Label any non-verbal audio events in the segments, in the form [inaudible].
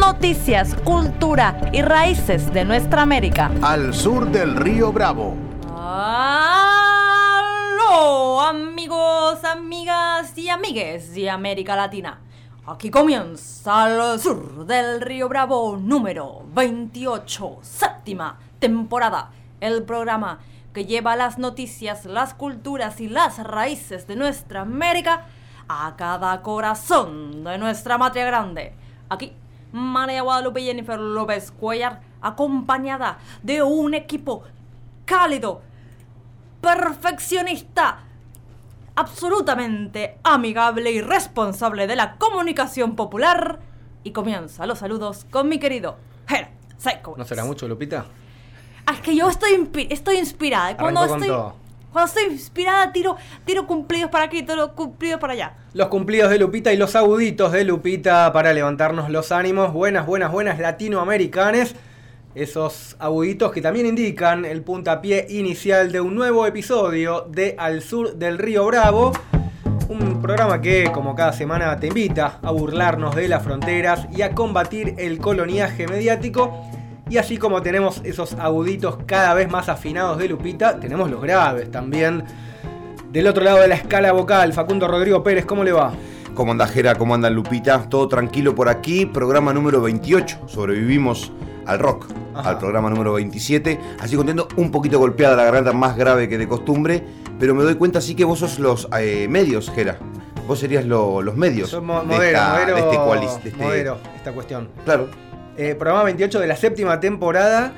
Noticias, cultura y raíces de nuestra América. Al sur del río Bravo. ¡Aló, amigos, amigas y amigues de América Latina! Aquí comienza al sur del río Bravo número 28, séptima temporada. El programa que lleva las noticias, las culturas y las raíces de nuestra América a cada corazón de nuestra matria grande. Aquí, María Guadalupe Jennifer López Cuellar, acompañada de un equipo cálido, perfeccionista, absolutamente amigable y responsable de la comunicación popular. Y comienza los saludos con mi querido Ger Seiko. ¿No será mucho, Lupita? Ah, es que yo estoy, estoy inspirada. Cuando estoy, todo. Cuando estoy inspirada, tiro, tiro cumplidos para aquí, tiro cumplidos para allá. Los cumplidos de Lupita y los aguditos de Lupita para levantarnos los ánimos. Buenas, buenas, buenas latinoamericanes. Esos aguditos que también indican el puntapié inicial de un nuevo episodio de Al Sur del Río Bravo. Un programa que, como cada semana, te invita a burlarnos de las fronteras y a combatir el coloniaje mediático. Y así como tenemos esos aguditos cada vez más afinados de Lupita, tenemos los graves también. Del otro lado de la escala vocal, Facundo Rodrigo Pérez, ¿cómo le va? ¿Cómo anda Jera? ¿Cómo anda Lupita? Todo tranquilo por aquí. Programa número 28. Sobrevivimos al rock. Ajá. Al programa número 27. Así contento, un poquito golpeada la garganta, más grave que de costumbre. Pero me doy cuenta sí que vos sos los eh, medios, Jera. Vos serías lo- los medios. De modero, esta- modero, de este cualis- de este- modero esta cuestión. Claro. Eh, programa 28 de la séptima temporada.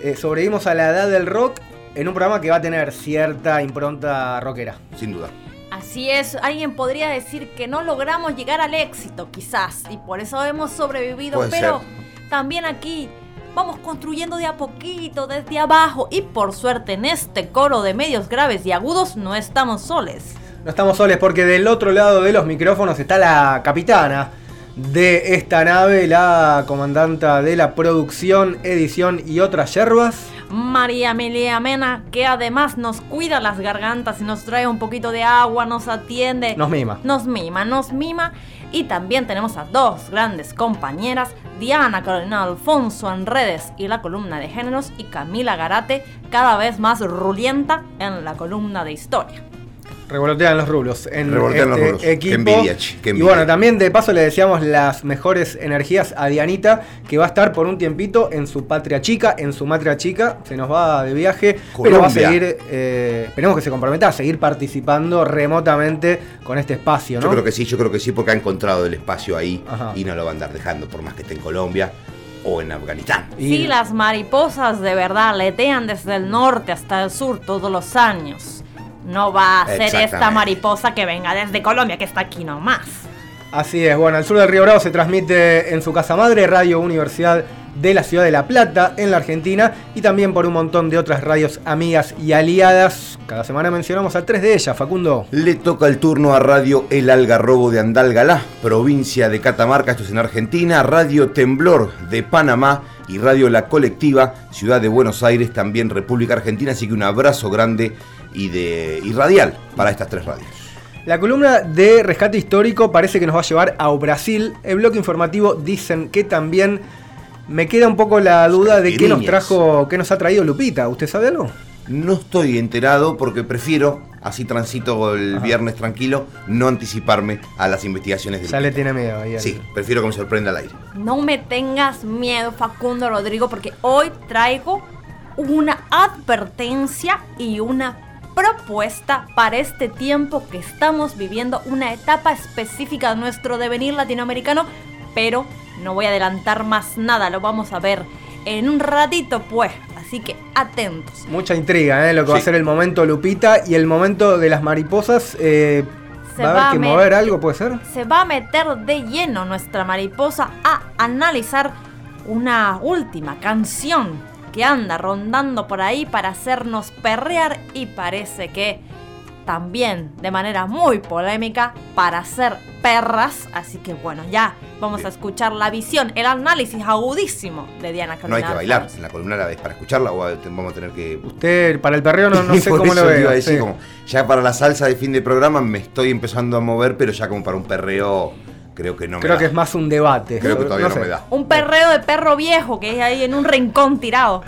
Eh, sobrevivimos a la edad del rock en un programa que va a tener cierta impronta rockera. Sin duda. Así es, alguien podría decir que no logramos llegar al éxito, quizás, y por eso hemos sobrevivido, Puede pero ser. también aquí vamos construyendo de a poquito, desde abajo, y por suerte en este coro de medios graves y agudos no estamos soles. No estamos soles porque del otro lado de los micrófonos está la capitana de esta nave, la comandanta de la producción, edición y otras yerbas. María Amelia Mena, que además nos cuida las gargantas y nos trae un poquito de agua, nos atiende. Nos mima. Nos mima, nos mima. Y también tenemos a dos grandes compañeras, Diana Carolina Alfonso en redes y la columna de géneros, y Camila Garate, cada vez más rulienta en la columna de historia. Revolotean los rulos en Revolotean los este rulos. Qué equipo. envidia, y bueno, también de paso le deseamos las mejores energías a Dianita, que va a estar por un tiempito en su patria chica, en su matria chica, se nos va de viaje, pero va a seguir, eh, esperemos que se comprometa a seguir participando remotamente con este espacio, ¿no? Yo creo que sí, yo creo que sí, porque ha encontrado el espacio ahí Ajá. y no lo va a andar dejando por más que esté en Colombia o en Afganistán. Y- Sí, las mariposas de verdad letean desde el norte hasta el sur todos los años. No va a ser esta mariposa que venga desde Colombia, que está aquí nomás. Así es, bueno, al sur del Río Bravo se transmite en su casa madre, Radio Universidad de la Ciudad de La Plata, en la Argentina, y también por un montón de otras radios amigas y aliadas. Cada semana mencionamos a tres de ellas, Facundo. Le toca el turno a Radio El Algarrobo de Andalgalá, provincia de Catamarca, esto es en Argentina, Radio Temblor de Panamá y Radio La Colectiva, Ciudad de Buenos Aires, también República Argentina, así que un abrazo grande y, de, y radial para estas tres radios. La columna de rescate histórico parece que nos va a llevar a Brasil. El bloque informativo dicen que también me queda un poco la duda de qué nos trajo, qué nos ha traído Lupita. ¿Usted sabe algo? No estoy enterado porque prefiero, así transito el Ajá. viernes tranquilo, no anticiparme a las investigaciones del Ya le tiene miedo ahí. Sí, prefiero que me sorprenda al aire. No me tengas miedo, Facundo Rodrigo, porque hoy traigo una advertencia y una propuesta para este tiempo que estamos viviendo, una etapa específica de nuestro devenir latinoamericano, pero no voy a adelantar más nada, lo vamos a ver en un ratito, pues. Así que atentos. Mucha intriga, ¿eh? Lo que va a ser el momento Lupita y el momento de las mariposas. eh, se ¿Va a haber que mover algo, puede ser? se va a meter de lleno nuestra mariposa a analizar una última canción que anda rondando por ahí para hacernos perrear y parece que también de manera muy polémica para hacer perras. Así que bueno, ya vamos a escuchar la visión, el análisis agudísimo de Diana No hay Carolina que bailar en la columna es para escucharla o vamos a tener que. Usted, para el perreo no, no sé cómo lo veo. iba a decir, sí. como, ya para la salsa de fin de programa me estoy empezando a mover, pero ya como para un perreo creo que no me Creo da. que es más un debate. Creo que todavía no, sé. me da. Un perreo de perro viejo que es ahí en un rincón tirado.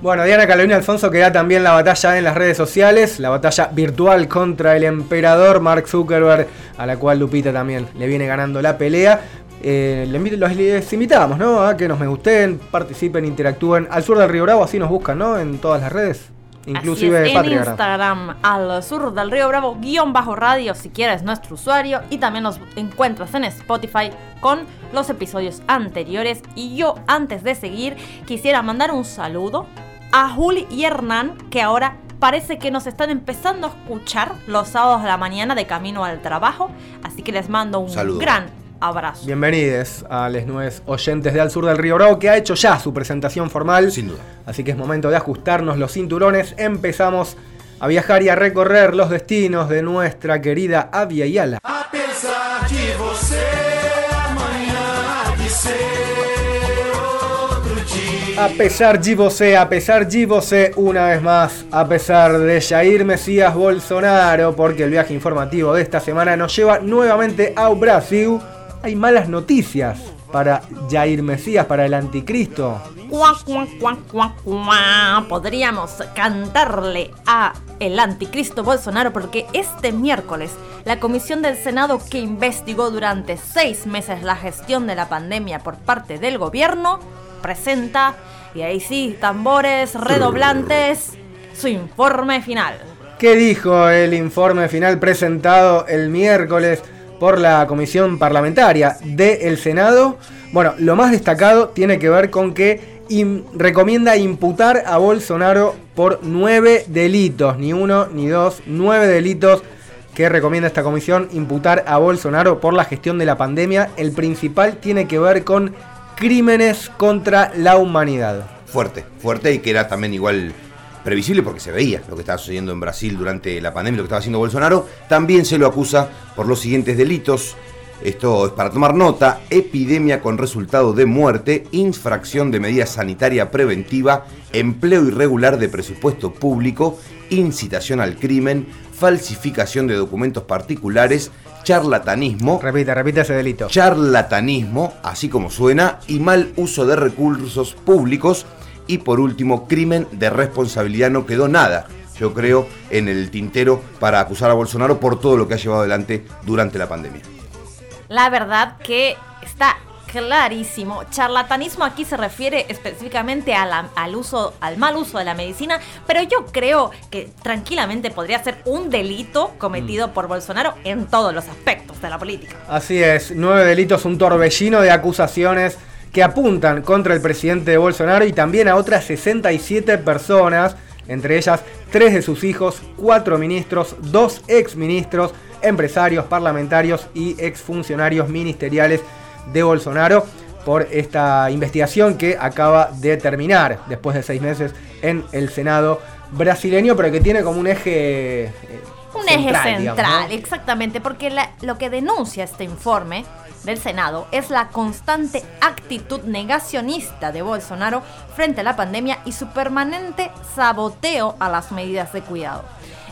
Bueno, Diana Carolina Alfonso queda también la batalla en las redes sociales, la batalla virtual contra el emperador Mark Zuckerberg, a la cual Lupita también le viene ganando la pelea. Eh, los les invitamos, ¿no? A que nos me gusten, participen, interactúen. Al sur del Río Bravo, así nos buscan, ¿no? En todas las redes. Inclusive Así es, en. Instagram, al sur del río Bravo, guion bajo radio, si quieres nuestro usuario. Y también nos encuentras en Spotify con los episodios anteriores. Y yo, antes de seguir, quisiera mandar un saludo a Juli y Hernán, que ahora parece que nos están empezando a escuchar los sábados de la mañana de camino al trabajo. Así que les mando un Saludo. gran abrazo. Bienvenidos a los nuevos oyentes de Al Sur del Río Bravo, que ha hecho ya su presentación formal. Sin duda. Así que es momento de ajustarnos los cinturones. Empezamos a viajar y a recorrer los destinos de nuestra querida Avia Yala. Amanhã há de. A pesar de você, a pesar de você, una vez más, a pesar de Jair Mesías Bolsonaro, porque el viaje informativo de esta semana nos lleva nuevamente a Brasil. Hay malas noticias para Jair Mesías, para el anticristo. Cuá, cuá, cuá, cuá, cuá. Podríamos cantarle a el anticristo Bolsonaro porque este miércoles la comisión del Senado que investigó durante seis meses la gestión de la pandemia por parte del gobierno presenta, y ahí sí, tambores redoblantes, su informe final. ¿Qué dijo el informe final presentado el miércoles por la Comisión Parlamentaria del Senado? Bueno, lo más destacado tiene que ver con que recomienda imputar a Bolsonaro por nueve delitos, ni uno ni dos, nueve delitos que recomienda esta comisión imputar a Bolsonaro por la gestión de la pandemia. El principal tiene que ver con crímenes contra la humanidad. Fuerte, fuerte y que era también igual previsible porque se veía lo que estaba sucediendo en Brasil durante la pandemia, lo que estaba haciendo Bolsonaro. También se lo acusa por los siguientes delitos. Esto es para tomar nota, epidemia con resultado de muerte, infracción de medida sanitaria preventiva, empleo irregular de presupuesto público, incitación al crimen, falsificación de documentos particulares, charlatanismo. Repita, repita ese delito. Charlatanismo, así como suena, y mal uso de recursos públicos. Y por último, crimen de responsabilidad. No quedó nada, yo creo, en el tintero para acusar a Bolsonaro por todo lo que ha llevado adelante durante la pandemia. La verdad que está clarísimo. Charlatanismo aquí se refiere específicamente a la- al uso, al mal uso de la medicina, pero yo creo que tranquilamente podría ser un delito cometido Mm. por Bolsonaro en todos los aspectos de la política. Así es, nueve delitos, un torbellino de acusaciones que apuntan contra el presidente de Bolsonaro y también a otras 67 personas, entre ellas tres de sus hijos, cuatro ministros, dos exministros, empresarios, parlamentarios y exfuncionarios ministeriales de Bolsonaro por esta investigación que acaba de terminar después de seis meses en el Senado brasileño, pero que tiene como un eje... eh, Un central, eje digamos, central, ¿no? exactamente, porque la- lo que denuncia este informe del Senado es la constante actitud negacionista de Bolsonaro frente a la pandemia y su permanente saboteo a las medidas de cuidado.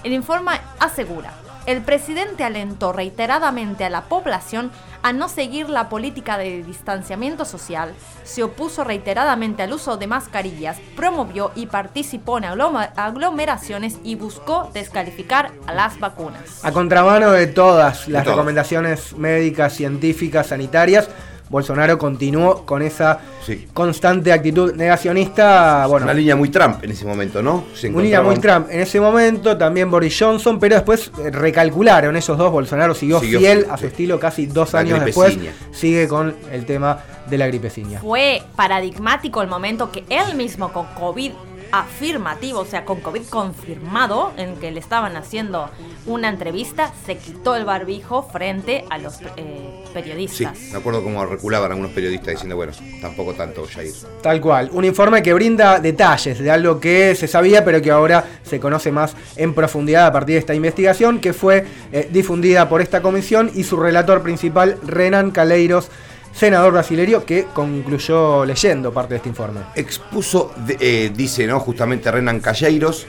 El informe asegura, el presidente alentó reiteradamente a la población a no seguir la política de distanciamiento social, se opuso reiteradamente al uso de mascarillas, promovió y participó en aglomeraciones y buscó descalificar a las vacunas. A contramano de todas las recomendaciones médicas, científicas, sanitarias, Bolsonaro continuó con esa Sí. constante actitud negacionista. Bueno, Una línea muy Trump en ese momento, ¿no? Se una línea muy Trump en ese momento, también Boris Johnson, pero después eh, recalcularon esos dos. Bolsonaro siguió, Siguió fiel a su sí. estilo casi dos La años después. Sigue con el tema de la gripeciña. Fue paradigmático el momento que él mismo con COVID afirmativo, o sea, con COVID confirmado, en que le estaban haciendo una entrevista, se quitó el barbijo frente a los eh, Sí, periodistas. me acuerdo cómo reculaban algunos periodistas diciendo, bueno, tampoco tanto, Jair. Tal cual, un informe que brinda detalles de algo que se sabía pero que ahora se conoce más en profundidad a partir de esta investigación que fue eh, difundida por esta comisión y su relator principal Renan Caleiros, senador brasileño que concluyó leyendo parte de este informe. Expuso, eh, dice, ¿no? Justamente Renan Calleiros,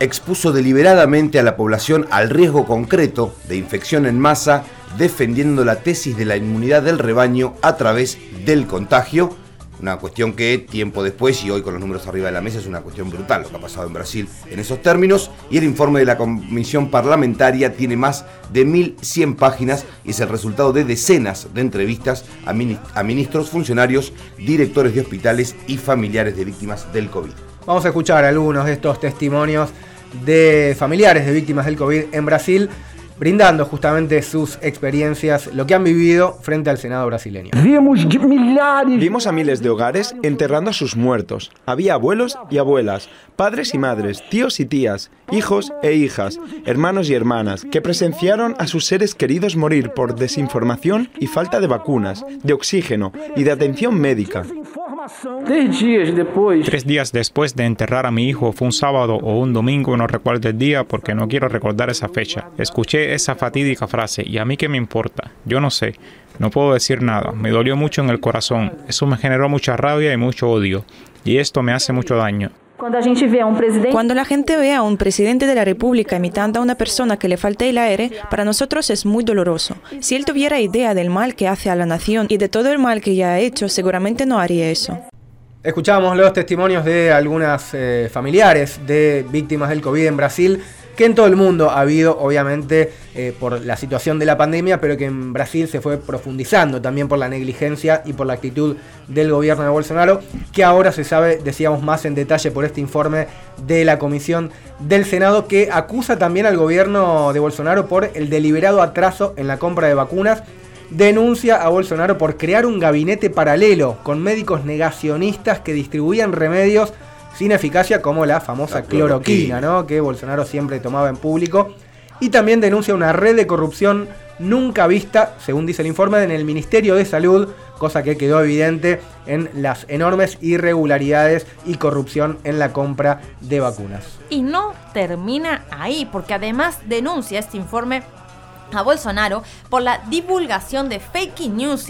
expuso deliberadamente a la población al riesgo concreto de infección en masa, defendiendo la tesis de la inmunidad del rebaño a través del contagio. Una cuestión que tiempo después y hoy con los números arriba de la mesa es una cuestión brutal lo que ha pasado en Brasil en esos términos. Y el informe de la comisión parlamentaria tiene más de 1.100 páginas y es el resultado de decenas de entrevistas a, a ministros, funcionarios, directores de hospitales y familiares de víctimas del COVID. Vamos a escuchar algunos de estos testimonios de familiares de víctimas del COVID en Brasil, brindando justamente sus experiencias, lo que han vivido frente al Senado brasileño. Vimos a miles de hogares enterrando a sus muertos. Había abuelos y abuelas, padres y madres, tíos y tías, hijos e hijas, hermanos y hermanas, que presenciaron a sus seres queridos morir por desinformación y falta de vacunas, de oxígeno y de atención médica. Tres días después de enterrar a mi hijo, fue un sábado o un domingo, no recuerdo el día porque no quiero recordar esa fecha. Escuché esa fatídica frase y a mí qué me importa, yo no sé, no puedo decir nada, me dolió mucho en el corazón, eso me generó mucha rabia y mucho odio, y esto me hace mucho daño. Cuando la gente ve a un presidente de la República imitando a una persona que le falta el aire, para nosotros es muy doloroso. Si él tuviera idea del mal que hace a la nación y de todo el mal que ya ha hecho, seguramente no haría eso. Escuchamos los testimonios de algunas eh, familiares de víctimas del COVID en Brasil, que en todo el mundo ha habido, obviamente, eh, por la situación de la pandemia, pero que en Brasil se fue profundizando también por la negligencia y por la actitud del gobierno de Bolsonaro, que ahora se sabe, decíamos más en detalle por este informe de la Comisión del Senado, que acusa también al gobierno de Bolsonaro por el deliberado atraso en la compra de vacunas denuncia a Bolsonaro por crear un gabinete paralelo con médicos negacionistas que distribuían remedios sin eficacia como la famosa La cloroquina. cloroquina, ¿no? que Bolsonaro siempre tomaba en público. Y también denuncia una red de corrupción nunca vista, según dice el informe, en el Ministerio de Salud, cosa que quedó evidente en las enormes irregularidades y corrupción en la compra de vacunas. Y no termina ahí, porque además denuncia este informe a Bolsonaro por la divulgación de fake news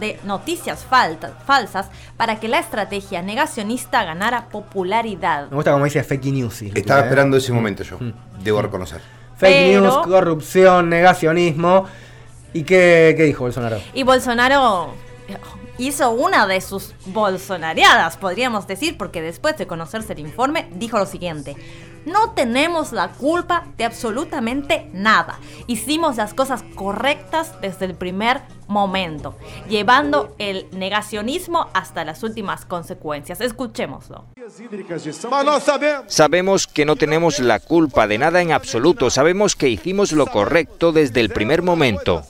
de noticias falta- falsas para que la estrategia negacionista ganara popularidad. Me gusta como dice fake news. Estaba ¿eh? esperando ese momento yo, debo reconocer. Fake Pero- news, corrupción, negacionismo. ¿Y qué, qué dijo Bolsonaro? Y Bolsonaro hizo una de sus bolsonariadas, podríamos decir, porque después de conocerse el informe dijo lo siguiente. No tenemos la culpa de absolutamente nada. Hicimos las cosas correctas desde el primer momento, llevando el negacionismo hasta las últimas consecuencias. Escuchémoslo. Sabemos que no tenemos la culpa de nada en absoluto, sabemos que hicimos lo correcto desde el primer momento.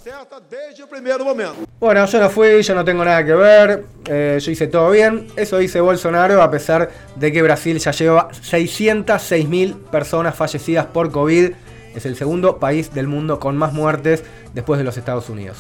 Bueno, yo no fui, yo no tengo nada que ver, eh, yo hice todo bien. Eso dice Bolsonaro, a pesar de que Brasil ya lleva 606.000 personas fallecidas por COVID. Es el segundo país del mundo con más muertes después de los Estados Unidos.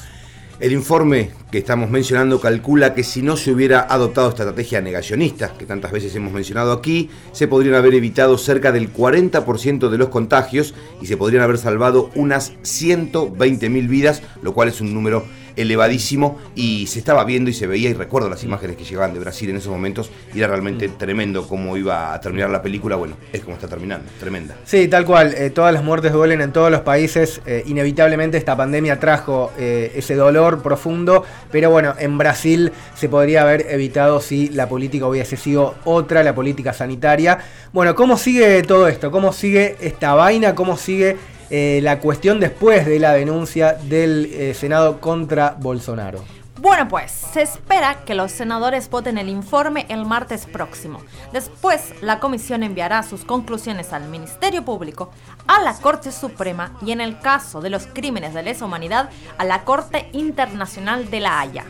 El informe que estamos mencionando calcula que si no se hubiera adoptado esta estrategia negacionista, que tantas veces hemos mencionado aquí, se podrían haber evitado cerca del 40% de los contagios y se podrían haber salvado unas 120.000 vidas, lo cual es un número elevadísimo y se estaba viendo y se veía y recuerdo las imágenes que llegaban de Brasil en esos momentos y era realmente tremendo cómo iba a terminar la película, bueno, es como está terminando, tremenda. Sí, tal cual. eh, todas las muertes duelen en todos los países. eh, inevitablemente esta pandemia trajo eh, ese dolor profundo. Pero bueno, en Brasil se podría haber evitado si la política hubiese sido otra, la política sanitaria. Bueno, ¿cómo sigue todo esto? ¿Cómo sigue esta vaina? ¿Cómo sigue eh, la cuestión después de la denuncia del eh, Senado contra Bolsonaro? Bueno, pues se espera que los senadores voten el informe el martes próximo. Después, la comisión enviará sus conclusiones al Ministerio Público, a la Corte Suprema y, en el caso de los crímenes de lesa humanidad, a la Corte Internacional de la Haya.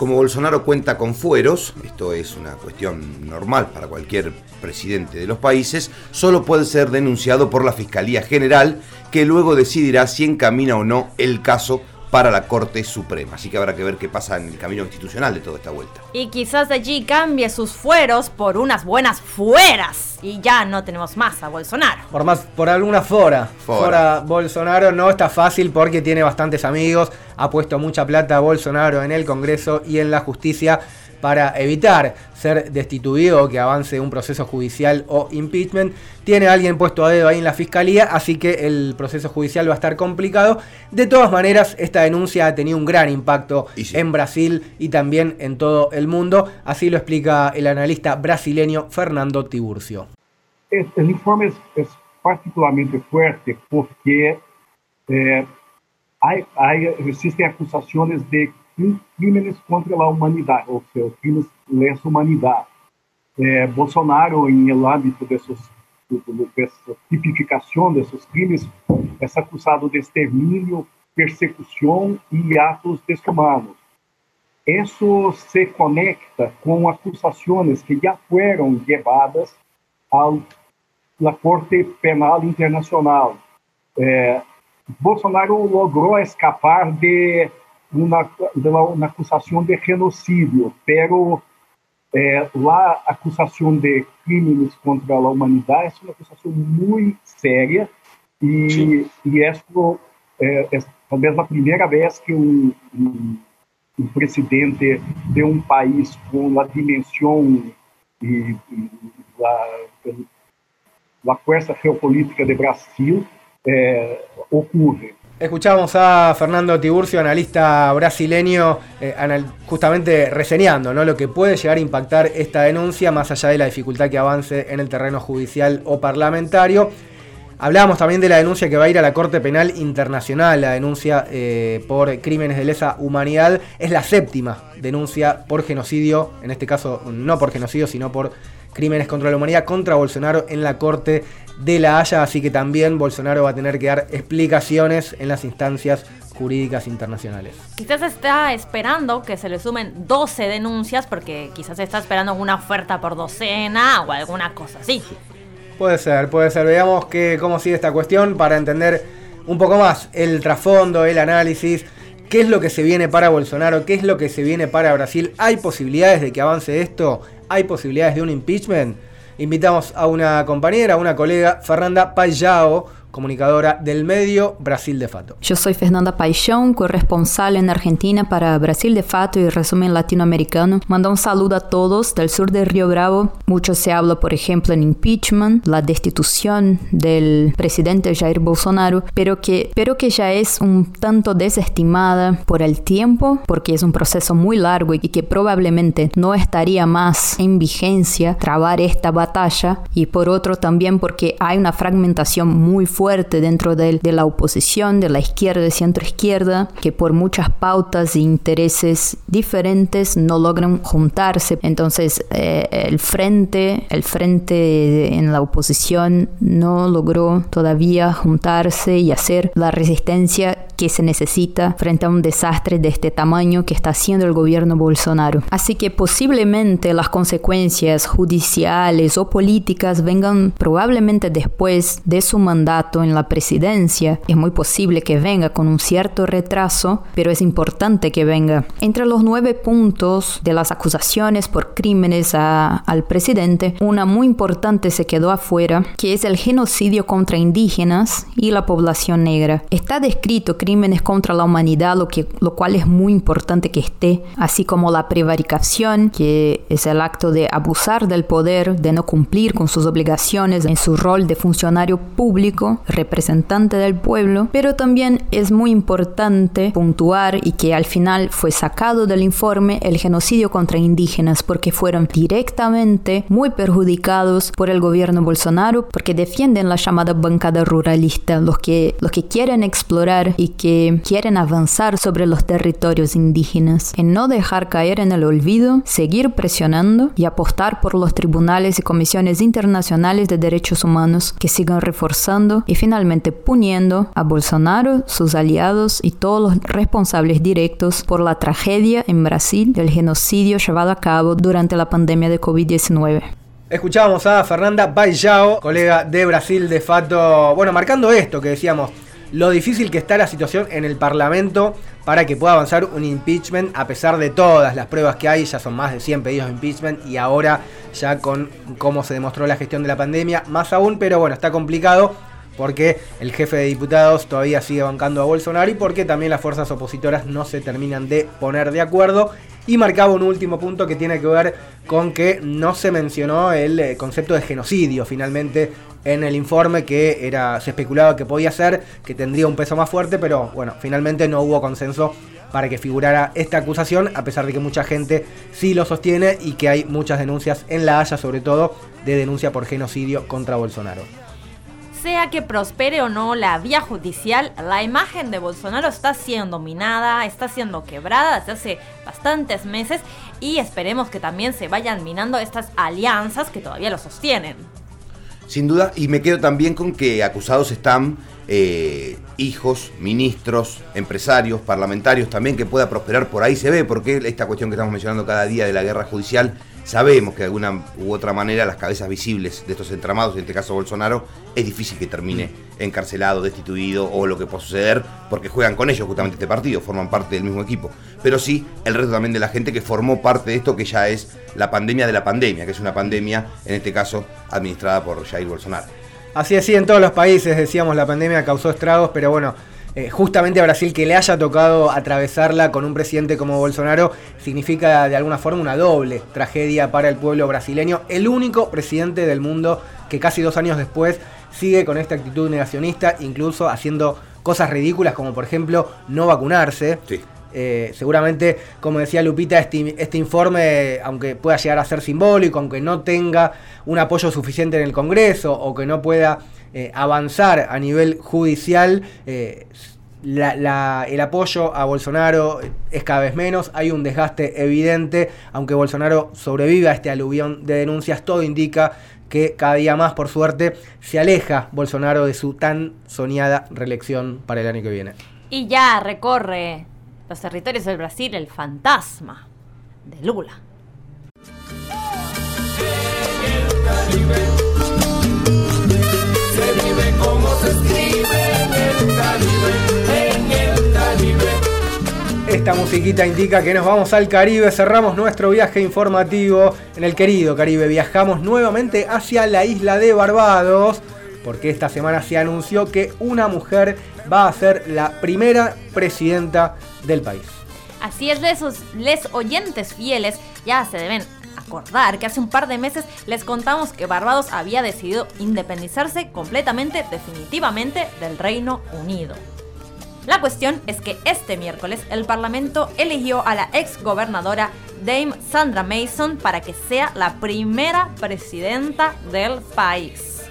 Como Bolsonaro cuenta con fueros, esto es una cuestión normal para cualquier presidente de los países, solo puede ser denunciado por la Fiscalía General, que luego decidirá si encamina o no el caso para la Corte Suprema. Así que habrá que ver qué pasa en el camino institucional de toda esta vuelta. Y quizás allí cambie sus fueros por unas buenas fueras. Y ya no tenemos más a Bolsonaro. Por más, por alguna fora. Fora. Fora Bolsonaro no está fácil porque tiene bastantes amigos. Ha puesto mucha plata a Bolsonaro en el Congreso y en la justicia para evitar ser destituido o que avance un proceso judicial o impeachment. Tiene a alguien puesto a dedo ahí en la fiscalía, así que el proceso judicial va a estar complicado. De todas maneras, esta denuncia ha tenido un gran impacto en Brasil y también en todo el mundo. Así lo explica el analista brasileño Fernando Tiburcio. El, el informe es, es, particularmente fuerte porque eh, hay, hay, existen acusaciones de crímenes contra a humanidade, ou seja, crimes lesa humanidade. É, Bolsonaro, em el âmbito dessas, dessa tipificação desses crimes, é acusado de extermínio, persecução e atos desumanos. Isso se conecta com acusações que já foram levadas à Corte Penal Internacional. É, Bolsonaro logrou escapar de una, de una acusación de genocidio, pero eh, la acusación de crímenes contra la humanidad es una acusación muy seria y, sí. y esto eh, es tal vez la primera vez que un, un, un, presidente de un país con la dimensión y, y la, la, fuerza geopolítica de Brasil eh, ocurre. Escuchamos a Fernando Tiburcio, analista brasileño, eh, justamente reseñando lo que puede llegar a impactar esta denuncia, más allá de la dificultad que avance en el terreno judicial o parlamentario. Hablábamos también de la denuncia que va a ir a la Corte Penal Internacional, la denuncia eh, por crímenes de lesa humanidad. Es la séptima denuncia por genocidio, en este caso no por genocidio, sino por crímenes contra la humanidad contra Bolsonaro en la Corte de la Haya, así que también Bolsonaro va a tener que dar explicaciones en las instancias jurídicas internacionales. Quizás está esperando que se le sumen 12 denuncias porque quizás está esperando una oferta por docena o alguna cosa así. Puede ser, puede ser. Veamos que, cómo sigue esta cuestión para entender un poco más el trasfondo, el análisis, qué es lo que se viene para Bolsonaro, qué es lo que se viene para Brasil. ¿Hay posibilidades de que avance esto? ¿Hay posibilidades de un impeachment? Invitamos a una compañera, a una colega, Fernanda Payao, comunicadora del medio Brasil de Fato. Yo soy Fernanda Paixão, corresponsal en Argentina para Brasil de Fato y resumen latinoamericano. Manda un saludo a todos del sur del Río Bravo. Mucho se habla, por ejemplo, en impeachment, la destitución del presidente Jair Bolsonaro, pero que, pero que ya es un tanto desestimada por el tiempo, porque es un proceso muy largo y que probablemente no estaría más en vigencia trabar esta batalla. Y por otro también porque hay una fragmentación muy fuerte fuerte dentro de, de, la oposición, de la izquierda y centro-izquierda, que por muchas pautas e intereses diferentes no logran juntarse. Entonces, eh, el frente, el frente en la oposición no logró todavía juntarse y hacer la resistencia que se necesita frente a un desastre de este tamaño que está haciendo el gobierno Bolsonaro. Así que posiblemente las consecuencias judiciales o políticas vengan probablemente después de su mandato en la presidencia. Es muy posible que venga con un cierto retraso, pero es importante que venga. Entre los nueve puntos de las acusaciones por crímenes a, al presidente, una muy importante se quedó afuera, que es el genocidio contra indígenas y la población negra. Está descrito crímenes contra la humanidad, lo, que, lo cual es muy importante que esté, así como la prevaricación, que es el acto de abusar del poder, de no cumplir con sus obligaciones en su rol de funcionario público, representante del pueblo, pero también es muy importante puntuar y que al final fue sacado del informe el genocidio contra indígenas porque fueron directamente muy perjudicados por el gobierno Bolsonaro porque defienden la llamada bancada ruralista, los que, los que quieren explorar y que quieren avanzar sobre los territorios indígenas, en no dejar caer en el olvido, seguir presionando y apostar por los tribunales y comisiones internacionales de derechos humanos que sigan reforzando y finalmente puniendo a Bolsonaro, sus aliados y todos los responsables directos por la tragedia en Brasil del genocidio llevado a cabo durante la pandemia de COVID-19. Escuchábamos a Fernanda Baijao, colega de Brasil de Fato, bueno, marcando esto que decíamos, lo difícil que está la situación en el Parlamento para que pueda avanzar un impeachment a pesar de todas las pruebas que hay, ya son más de 100 pedidos de impeachment y ahora ya con cómo se demostró la gestión de la pandemia, más aún, pero bueno, está complicado porque el jefe de diputados todavía sigue bancando a Bolsonaro y porque también las fuerzas opositoras no se terminan de poner de acuerdo. Y marcaba un último punto que tiene que ver con que no se mencionó el eh, concepto de genocidio finalmente en el informe que era se especulaba que podía ser, que tendría un peso más fuerte, pero bueno, finalmente no hubo consenso para que figurara esta acusación, a pesar de que mucha gente sí lo sostiene y que hay muchas denuncias en La Haya, sobre todo de denuncia por genocidio contra Bolsonaro. Sea que prospere o no la vía judicial, la imagen de Bolsonaro está siendo minada, está siendo quebrada desde hace bastantes meses y esperemos que también se vayan minando estas alianzas que todavía lo sostienen. Sin duda, y me quedo también con que acusados están eh, hijos, ministros, empresarios, parlamentarios también, que pueda prosperar por ahí se ve, porque esta cuestión que estamos mencionando cada día de la guerra judicial, sabemos que de alguna u otra manera las cabezas visibles de estos entramados, en este caso Bolsonaro, es difícil que termine encarcelado, destituido o lo que pueda suceder, porque juegan con ellos justamente este partido, forman parte del mismo equipo. Pero sí el resto también de la gente que formó parte de esto, que ya es la pandemia de la pandemia, que es una pandemia, en este caso, administrada por Jair Bolsonaro. Así es, sí, en todos los países, decíamos, la pandemia causó estragos, pero bueno, eh, justamente a Brasil que le haya tocado atravesarla con un presidente como Bolsonaro significa de alguna forma una doble tragedia para el pueblo brasileño. El único presidente del mundo que casi dos años después sigue con esta actitud negacionista, incluso haciendo cosas ridículas como por ejemplo no vacunarse. Eh, seguramente, como decía Lupita, este, este, informe, aunque pueda llegar a ser simbólico, aunque no tenga un apoyo suficiente en el Congreso o que no pueda eh, avanzar a nivel judicial, eh, el apoyo a Bolsonaro es cada vez menos, hay un desgaste evidente, aunque Bolsonaro sobreviva a este aluvión de denuncias, todo indica que cada día más, por suerte, se aleja Bolsonaro de su tan soñada reelección para el año que viene. Y ya recorre los territorios del Brasil el fantasma de Lula. Esta musiquita indica que nos vamos al Caribe, cerramos nuestro viaje informativo en el querido Caribe. Viajamos nuevamente hacia la isla de Barbados, porque esta semana se anunció que una mujer va a ser la primera presidenta del país. Así es, esos les oyentes fieles ya se deben acordar que hace un par de meses les contamos que Barbados había decidido independizarse completamente, definitivamente del Reino Unido. La cuestión es que este miércoles el Parlamento eligió a la ex gobernadora Dame Sandra Mason para que sea la primera presidenta del país.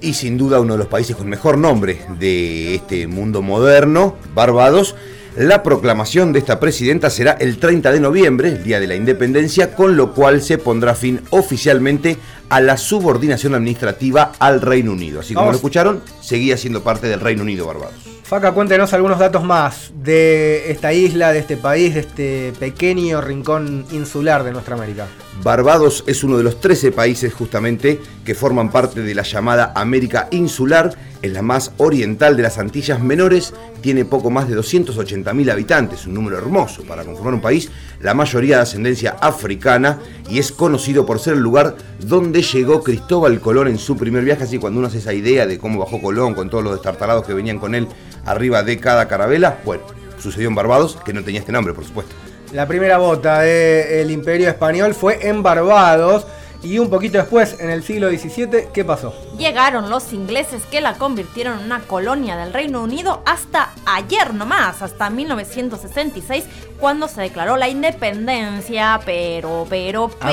Y sin duda uno de los países con mejor nombre de este mundo moderno, Barbados, la proclamación de esta presidenta será el 30 de noviembre, el día de la independencia, con lo cual se pondrá fin oficialmente a la subordinación administrativa al Reino Unido. Así como lo escucharon, seguía siendo parte del Reino Unido Barbados. Faca, cuéntenos algunos datos más de esta isla, de este país, de este pequeño rincón insular de nuestra América. Barbados es uno de los 13 países justamente que forman parte de la llamada América Insular, es la más oriental de las Antillas Menores, tiene poco más de 280.000 habitantes, un número hermoso para conformar un país, la mayoría de ascendencia africana y es conocido por ser el lugar donde llegó Cristóbal Colón en su primer viaje, así cuando uno hace esa idea de cómo bajó Colón con todos los destartalados que venían con él arriba de cada carabela, bueno, sucedió en Barbados, que no tenía este nombre, por supuesto. La primera bota del Imperio Español fue en Barbados. Y un poquito después, en el siglo XVII, ¿qué pasó? Llegaron los ingleses que la convirtieron en una colonia del Reino Unido hasta ayer nomás, hasta 1966, cuando se declaró la independencia, pero, pero, pero,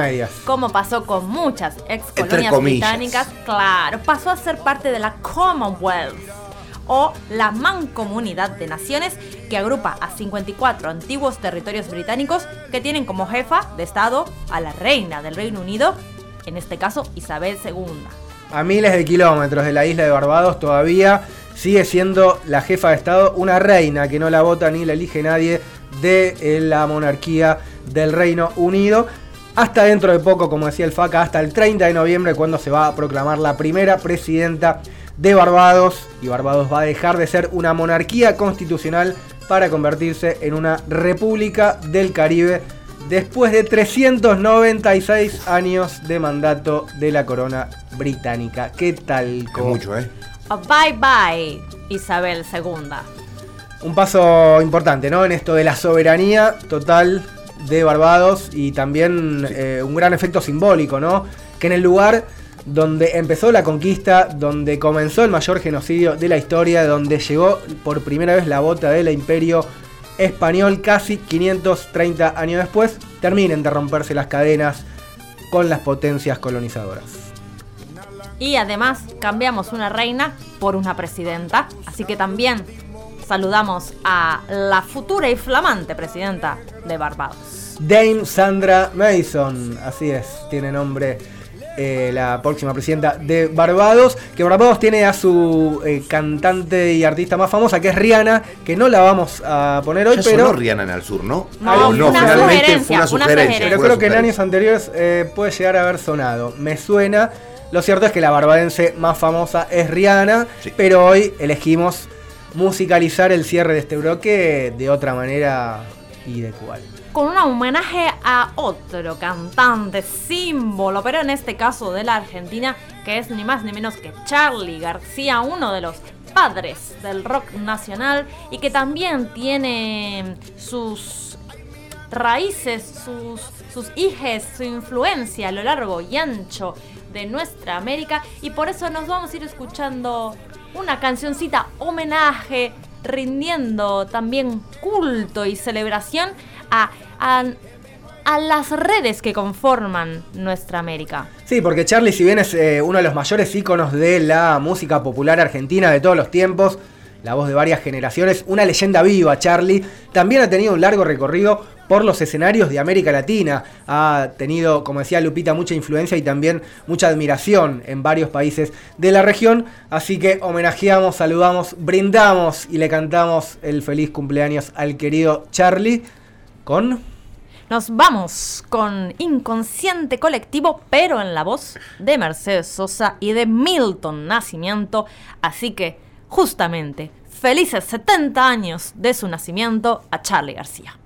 medias, como pasó con muchas ex colonias británicas, claro, pasó a ser parte de la Commonwealth o la Mancomunidad de Naciones, que agrupa a 54 antiguos territorios británicos que tienen como jefa de Estado a la reina del Reino Unido, en este caso Isabel II. a miles de kilómetros de la isla de Barbados, todavía sigue siendo la jefa de Estado, una reina que no la vota ni la elige nadie de eh, la monarquía del Reino Unido. Hasta dentro de poco, como decía el FACA, hasta el 30 de noviembre, cuando se va a proclamar la primera presidenta de Barbados. Y Barbados va a dejar de ser una monarquía constitucional para convertirse en una república del Caribe después de 396 años de mandato de la corona británica. ¿Qué tal? Es mucho, ¿eh? Bye bye, Isabel II. Un paso importante, ¿no? En esto de la soberanía total de Barbados y también eh, un gran efecto simbólico, ¿no? Que en el lugar donde empezó la conquista, donde comenzó el mayor genocidio de la historia, donde llegó por primera vez la bota del imperio español casi 530 años después, terminen de romperse las cadenas con las potencias colonizadoras. Y además cambiamos una reina por una presidenta, así que también saludamos a la futura y flamante presidenta de Barbados. Dame Sandra Mason, así es, tiene nombre eh, la próxima presidenta de Barbados, que Barbados tiene a su eh, cantante y artista más famosa, que es Rihanna, que no la vamos a poner hoy, Ya pero... sonó Rihanna en el sur, ¿no? No, O una sugerencia, una sugerencia. Pero fue creo que en años anteriores eh, puede llegar a haber sonado. Me suena. Lo cierto es que la barbadense más famosa es Rihanna, pero hoy elegimos musicalizar el cierre de este bloque de otra manera y de cuál. Con un homenaje a otro cantante símbolo, pero en este caso de la Argentina, que es ni más ni menos que Charlie García, uno de los padres del rock nacional y que también tiene sus raíces, sus, sus hijes, su influencia a lo largo y ancho de nuestra América. Y por eso nos vamos a ir escuchando una cancioncita homenaje, rindiendo también culto y celebración a, a, las redes que conforman nuestra América. Sí, porque Charlie, si bien es eh, uno de los mayores íconos de la música popular argentina de todos los tiempos, la voz de varias generaciones, una leyenda viva, Charlie, también ha tenido un largo recorrido por los escenarios de América Latina. Ha tenido, como decía Lupita, mucha influencia y también mucha admiración en varios países de la región. Así que homenajeamos, saludamos, brindamos y le cantamos el feliz cumpleaños al querido Charlie con... Nos vamos con Inconsciente Colectivo, pero en la voz de Mercedes Sosa y de Milton Nacimiento. Así que, justamente, felices 70 años de su nacimiento a Charlie García.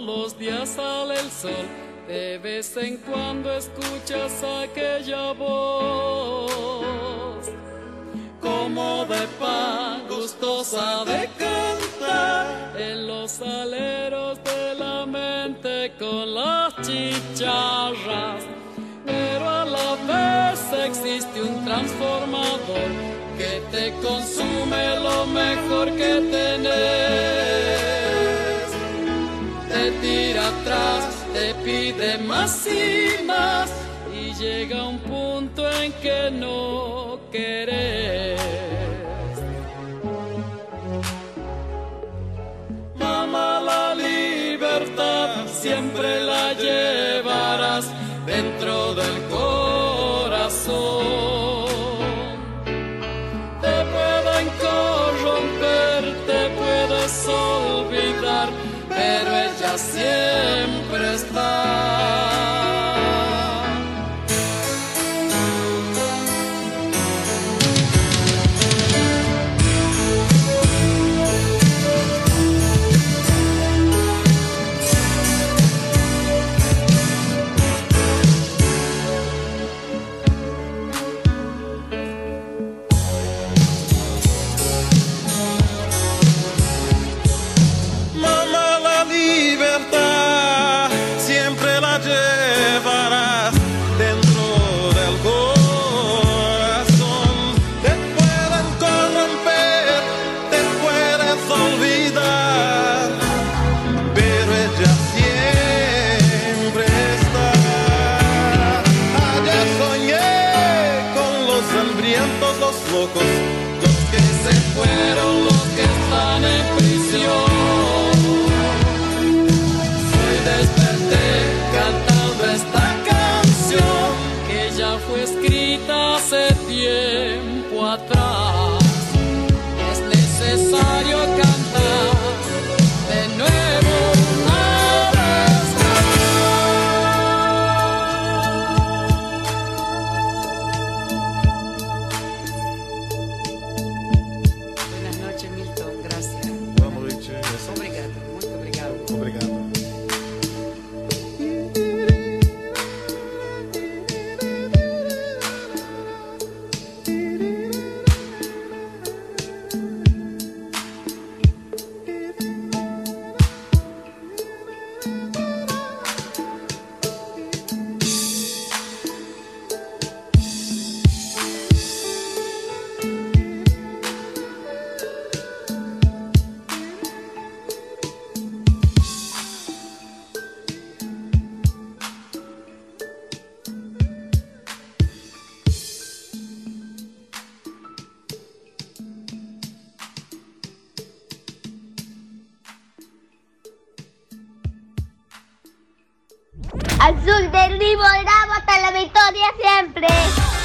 Los días sale el sol. De vez en cuando escuchas aquella voz, como de pan, gustosa de cantar, en los aleros de la mente con las chicharras. Pero a la vez existe un transformador que te consume lo mejor que tenés. Te tira atrás, te pide más y más y llega un punto en que no querés. Mamá, la libertad siempre la llevarás dentro del siempre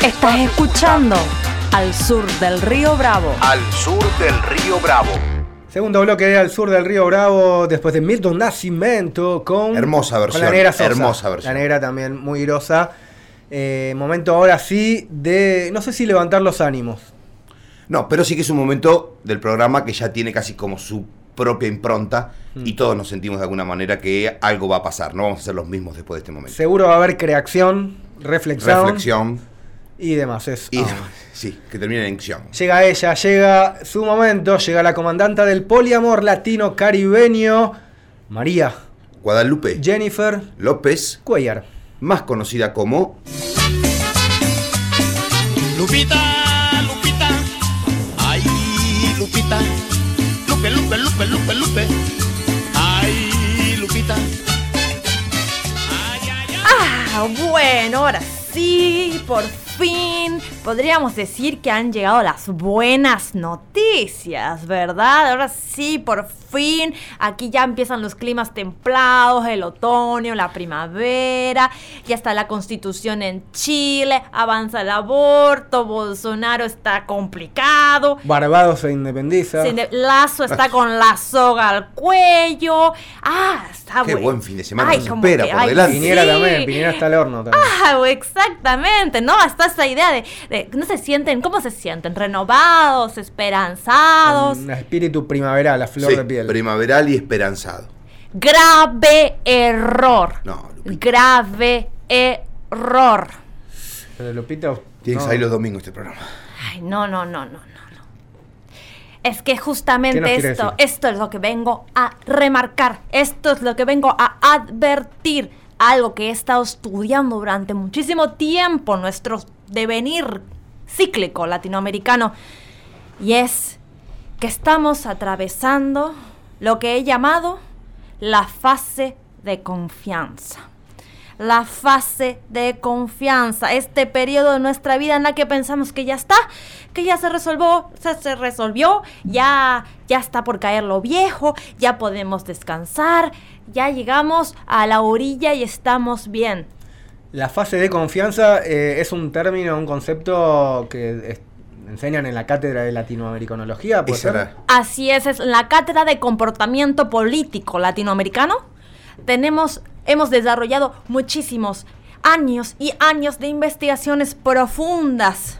Estás escuchando Al Sur del Río Bravo. Al sur del río Bravo. Segundo bloque de Al Sur del Río Bravo, después de Milton Nascimento con. Hermosa con versión, la negra Sosa. hermosa versión. La negra también, muy grosa. Eh, momento ahora sí de. No sé si levantar los ánimos. No, pero sí que es un momento del programa que ya tiene casi como su propia impronta Mm. y todos nos sentimos de alguna manera que algo va a pasar, no vamos a ser los mismos después de este momento. Seguro va a haber creación, reflexión. Reflexión Y demás. Es, y ah. sí, que termine en acción. Llega ella, llega su momento, llega la comandante del poliamor latino caribeño, María Guadalupe Jennifer López Cuellar. más conocida como Lupita, Lupita, ay, Lupita, Lupe, Lupe, Lupe, Lupe, Lupe, ay, Lupita. Ah, bueno, ahora sí, por fin podríamos decir que han llegado las buenas noticias, ¿verdad? Ahora sí, por fin, aquí ya empiezan los climas templados, el otoño, la primavera, ya está la constitución en Chile, avanza el aborto, Bolsonaro está complicado, Barbados se independiza. se inde- Lazo está con la soga al cuello. Ah, está Qué bueno. buen fin de semana Ay, como espera que- por ay, delante. Piñera sí. también, Piñera está al horno también. Ah, exactamente, ¿no? Hasta esa idea de, de- no se sienten, ¿cómo se sienten? Renovados, esperanzados. Un espíritu primaveral, a flor Sí, de piel. Primaveral y esperanzado. Grave error. No, Grave error. Pero Lupita. Tiene que no. salir los domingos este programa. Ay, no, no, no, no, no, no. Es que ¿Qué nos justamente esto, decir? esto es lo que vengo a remarcar. Esto es lo que vengo a advertir. Algo que he estado estudiando durante muchísimo tiempo, nuestro devenir cíclico latinoamericano. Y es que estamos atravesando lo que he llamado la fase de confianza. La fase de confianza, este periodo de nuestra vida en la que pensamos que ya está, que ya se resolvió, se, resolvió, ya, ya está por caer lo viejo, ya podemos descansar, ya llegamos a la orilla y estamos bien. La fase de confianza eh, es un término, un concepto que enseñan en la cátedra de latinoamericanología. Así es, es la cátedra de comportamiento político latinoamericano. Tenemos, hemos desarrollado muchísimos años y años de investigaciones profundas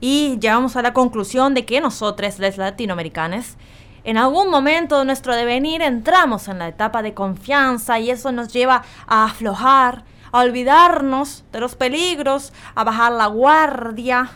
y llegamos a la conclusión de que nosotros, los latinoamericanos, en algún momento de nuestro devenir entramos en la etapa de confianza y eso nos lleva a aflojar, a olvidarnos de los peligros, a bajar la guardia.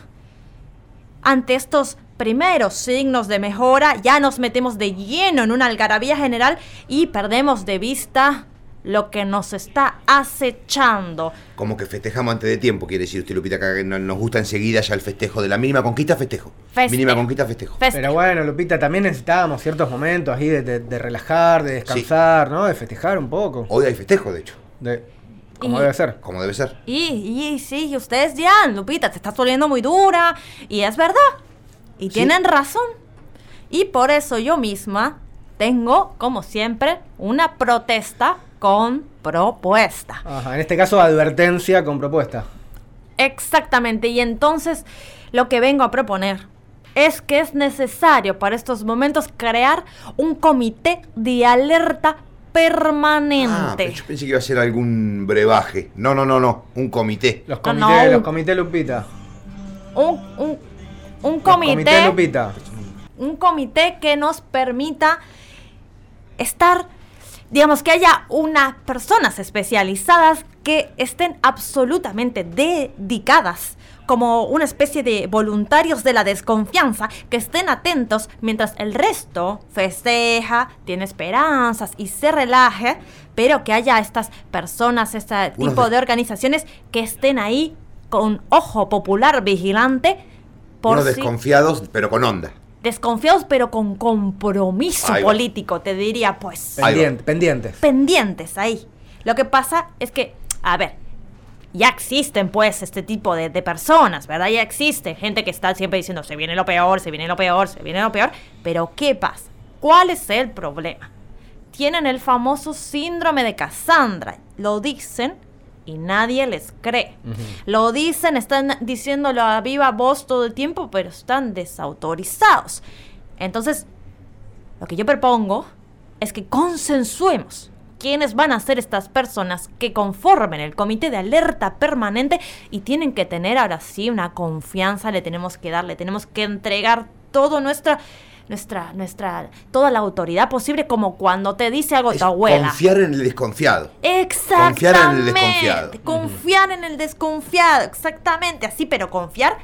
Ante estos primeros signos de mejora, ya nos metemos de lleno en una algarabía general y perdemos de vista lo que nos está acechando. Como que festejamos antes de tiempo, quiere decir usted, Lupita, que no- nos gusta enseguida ya el festejo de la mínima conquista, festejo. Feste- Mínima conquista, festejo. Pero bueno, Lupita, también necesitábamos ciertos momentos ahí de, de- de relajar, de descansar, ¿no? De festejar un poco. Hoy hay festejo, de hecho. De- Como Y- debe ser. Como debe ser. Y, y sí, y ustedes dirán, Lupita, te estás volviendo muy dura. Y es verdad. Y tienen razón. Y por eso yo misma tengo, como siempre, una protesta con propuesta. Ajá, en este caso, advertencia con propuesta. Exactamente. Y entonces lo que vengo a proponer es que es necesario para estos momentos crear un comité de alerta Ah, permanente. pero yo pensé que iba a ser algún brebaje. No, no, no, no. Un comité. Los No, comités, no. los comités Lupita. un, un, un Los comité. comités Lupita. un comité que nos permita estar, digamos, que haya unas personas especializadas que estén absolutamente dedicadas como una especie de voluntarios de la desconfianza que estén atentos mientras el resto festeja, tiene esperanzas y se relaje, pero que haya estas personas, este tipo de- organizaciones que estén ahí con ojo popular vigilante por Unos si- desconfiados, pero con onda. desconfiados pero con compromiso político, te diría, pues Ahí va. Pendien- pendientes. pendientes ahí. Lo que pasa es que, a ver, ya existen pues este tipo de, de personas, ¿verdad? Ya existe gente que está siempre diciendo, se viene lo peor, se viene lo peor, se viene lo peor, pero ¿qué pasa? ¿Cuál es el problema? Tienen el famoso síndrome de Cassandra, lo dicen y nadie les cree. Lo dicen, están diciéndolo a viva voz todo el tiempo, pero están desautorizados. Entonces, lo que yo propongo es que consensuemos quiénes van a ser estas personas que conformen el comité de alerta permanente y tienen que tener ahora sí una confianza, le tenemos que dar, le tenemos que entregar todo nuestra nuestra nuestra toda la autoridad posible como cuando te dice algo tu abuela. Confiar en el desconfiado. Exactamente. Confiar en el desconfiado. Confiar en el desconfiado, exactamente, así, pero confiar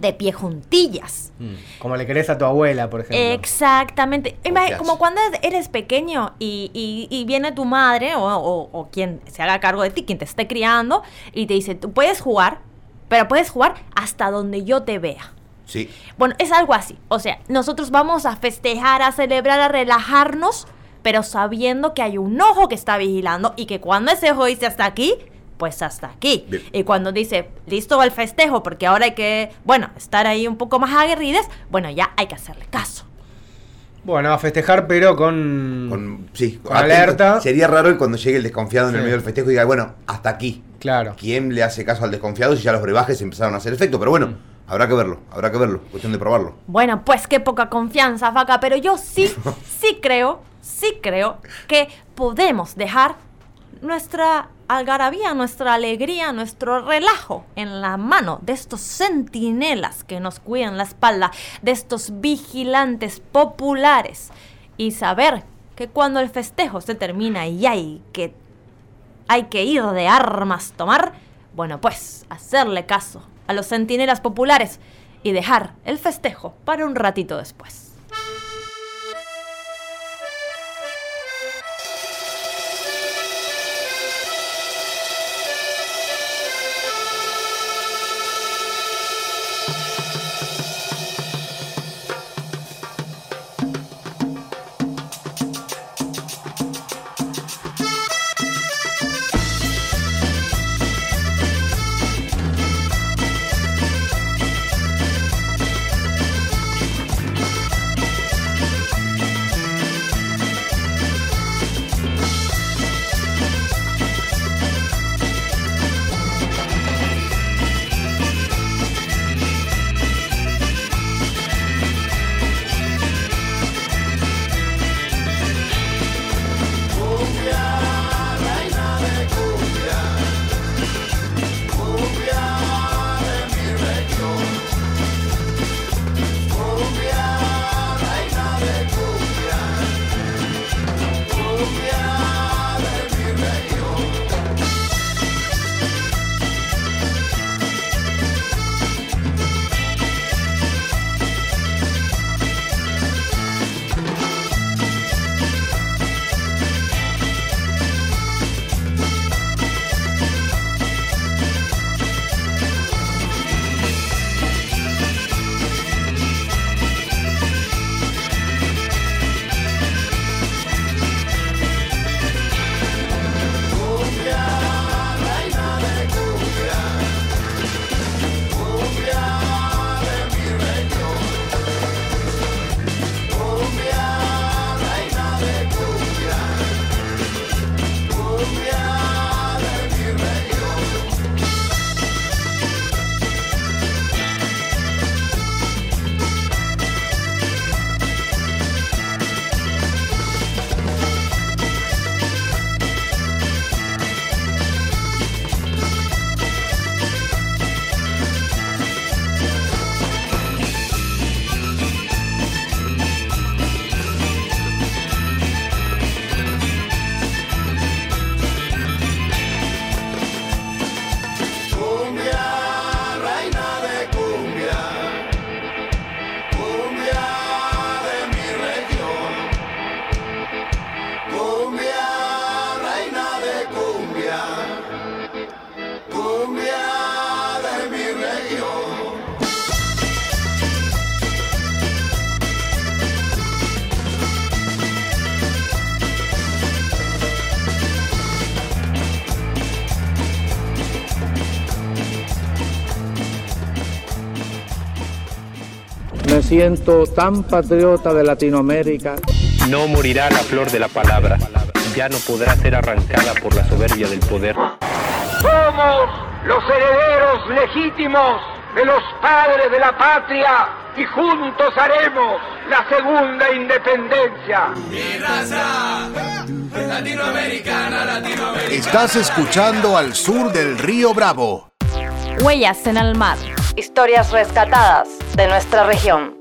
de pie juntillas. Como le querés a tu abuela, por ejemplo. Exactamente. Ima- Confianza. Como cuando eres pequeño y, y- y viene tu madre o, o- o quien se haga cargo de ti, quien te esté criando, y te dice, tú puedes jugar, pero puedes jugar hasta donde yo te vea. Sí. Bueno, es algo así. O sea, nosotros vamos a festejar, a celebrar, a relajarnos, pero sabiendo que hay un ojo que está vigilando y que cuando ese ojo dice hasta aquí, pues hasta aquí. Bien. Y cuando dice, listo va el festejo, porque ahora hay que, bueno, estar ahí un poco más aguerrides, bueno, ya hay que hacerle caso. Bueno, a festejar, pero con. Sí, con alerta. Sería raro cuando llegue el desconfiado en el medio del festejo y diga, bueno, hasta aquí. Claro. ¿Quién le hace caso al desconfiado si ya los brebajes empezaron a hacer efecto? Pero bueno, Mm. habrá que verlo, habrá que verlo. Cuestión de probarlo. Bueno, pues qué poca confianza, vaca, pero yo sí, [laughs] sí creo, sí creo que podemos dejar nuestra algarabía, nuestra alegría, nuestro relajo en la mano de estos centinelas que nos cuidan la espalda, de estos vigilantes populares y saber que cuando el festejo se termina y hay que hay que ir de armas tomar, bueno, pues hacerle caso a los centinelas populares y dejar el festejo para un ratito después. Siento tan patriota de Latinoamérica. No morirá la flor de la palabra, ya no podrá ser arrancada por la soberbia del poder. Somos los herederos legítimos de los padres de la patria y juntos haremos la segunda independencia. Mi raza, latinoamericana, latinoamericana. Estás escuchando al sur del río Bravo. Huellas en el mar. Historias rescatadas de nuestra región.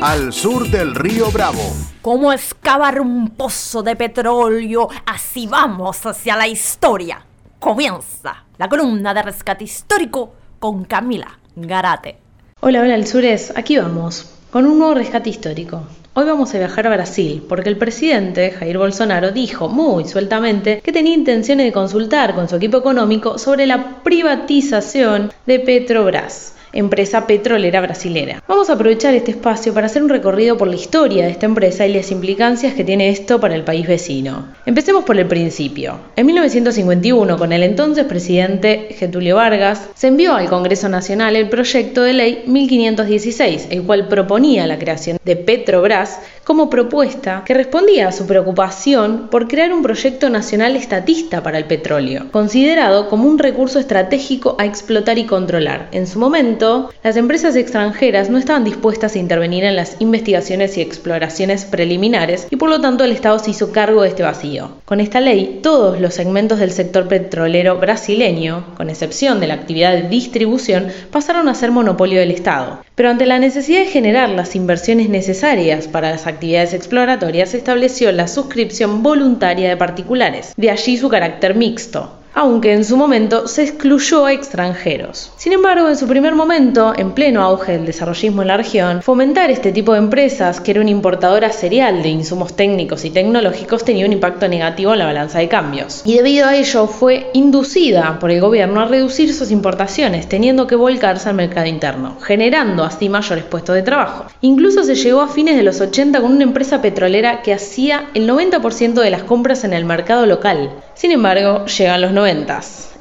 Al sur del río Bravo. Como excavar un pozo de petróleo, así vamos hacia la historia. Comienza la columna de rescate histórico con Camila Garate. Hola, hola, Alzures, aquí vamos, con un nuevo rescate histórico. Hoy vamos a viajar a Brasil porque el presidente Jair Bolsonaro dijo muy sueltamente que tenía intenciones de consultar con su equipo económico sobre la privatización de Petrobras empresa petrolera brasilera. Vamos a aprovechar este espacio para hacer un recorrido por la historia de esta empresa y las implicancias que tiene esto para el país vecino. Empecemos por el principio. En 1951, con el entonces presidente Getulio Vargas, se envió al Congreso Nacional el proyecto de ley 1516, el cual proponía la creación de Petrobras como propuesta que respondía a su preocupación por crear un proyecto nacional estatista para el petróleo, considerado como un recurso estratégico a explotar y controlar. En su momento, las empresas extranjeras no estaban dispuestas a intervenir en las investigaciones y exploraciones preliminares y por lo tanto el Estado se hizo cargo de este vacío. Con esta ley, todos los segmentos del sector petrolero brasileño, con excepción de la actividad de distribución, pasaron a ser monopolio del Estado. Pero ante la necesidad de generar las inversiones necesarias para las actividades exploratorias, estableció la suscripción voluntaria de particulares, de allí su carácter mixto aunque en su momento se excluyó a extranjeros. Sin embargo, en su primer momento, en pleno auge del desarrollismo en la región, fomentar este tipo de empresas, que era una importadora serial de insumos técnicos y tecnológicos, tenía un impacto negativo en la balanza de cambios. Y debido a ello fue inducida por el gobierno a reducir sus importaciones, teniendo que volcarse al mercado interno, generando así mayores puestos de trabajo. Incluso se llegó a fines de los 80 con una empresa petrolera que hacía el 90% de las compras en el mercado local. Sin embargo, llegan los 90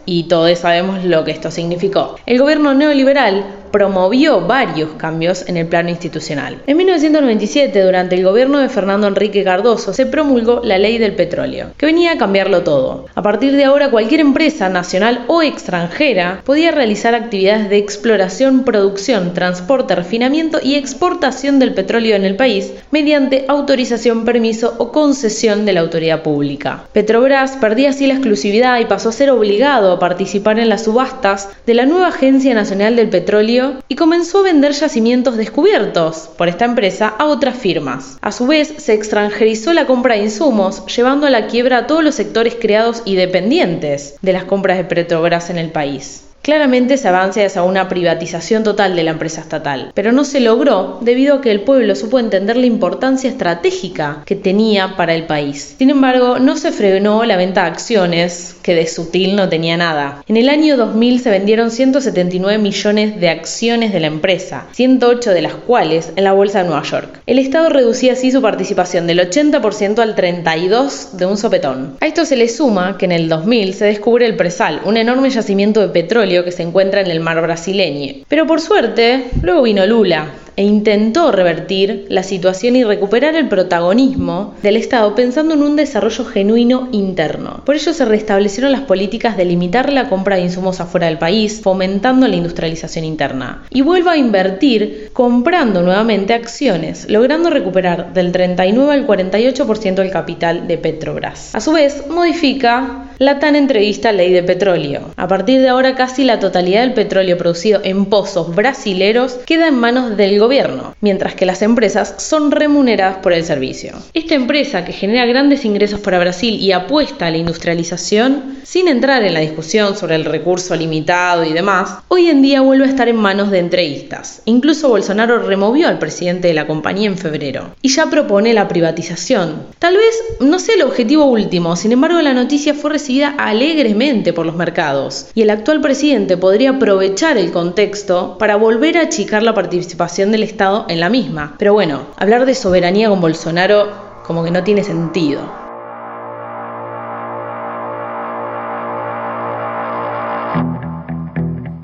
y todos sabemos lo que esto significó. El gobierno neoliberal promovió varios cambios en el plano institucional. En 1997, durante el gobierno de Fernando Enrique Cardoso, se promulgó la ley del petróleo, que venía a cambiarlo todo. A partir de ahora, cualquier empresa nacional o extranjera podía realizar actividades de exploración, producción, transporte, refinamiento y exportación del petróleo en el país mediante autorización, permiso o concesión de la autoridad pública. Petrobras perdía así la exclusividad y pasó a ser obligado a participar en las subastas de la nueva Agencia Nacional del Petróleo y comenzó a vender yacimientos descubiertos por esta empresa a otras firmas. A su vez, se extranjerizó la compra de insumos, llevando a la quiebra a todos los sectores creados y dependientes de las compras de Petrobras en el país. Claramente se avanza hacia una privatización total de la empresa estatal, pero no se logró debido a que el pueblo supo entender la importancia estratégica que tenía para el país. Sin embargo, no se frenó la venta de acciones, que de sutil no tenía nada. En el año 2000 se vendieron 179 millones de acciones de la empresa, 108 de las cuales en la bolsa de Nueva York. El Estado reducía así su participación del 80% al 32% de un sopetón. A esto se le suma que en el 2000 se descubre el Presal, un enorme yacimiento de petróleo que se encuentra en el mar brasileño. Pero por suerte, luego vino Lula, e intentó revertir la situación y recuperar el protagonismo del Estado pensando en un desarrollo genuino interno. Por ello se restablecieron las políticas de limitar la compra de insumos afuera del país, fomentando la industrialización interna. Y vuelve a invertir comprando nuevamente acciones, logrando recuperar del 39 al 48% del capital de Petrobras. A su vez, modifica la tan entrevista ley de petróleo. A partir de ahora casi la totalidad del petróleo producido en pozos brasileros queda en manos del gobierno, mientras que las empresas son remuneradas por el servicio. Esta empresa que genera grandes ingresos para Brasil y apuesta a la industrialización, sin entrar en la discusión sobre el recurso limitado y demás, hoy en día vuelve a estar en manos de entrevistas. Incluso Bolsonaro removió al presidente de la compañía en febrero y ya propone la privatización. Tal vez no sea el objetivo último, sin embargo la noticia fue recibida alegremente por los mercados y el actual presidente podría aprovechar el contexto para volver a achicar la participación del Estado en la misma. Pero bueno, hablar de soberanía con Bolsonaro como que no tiene sentido.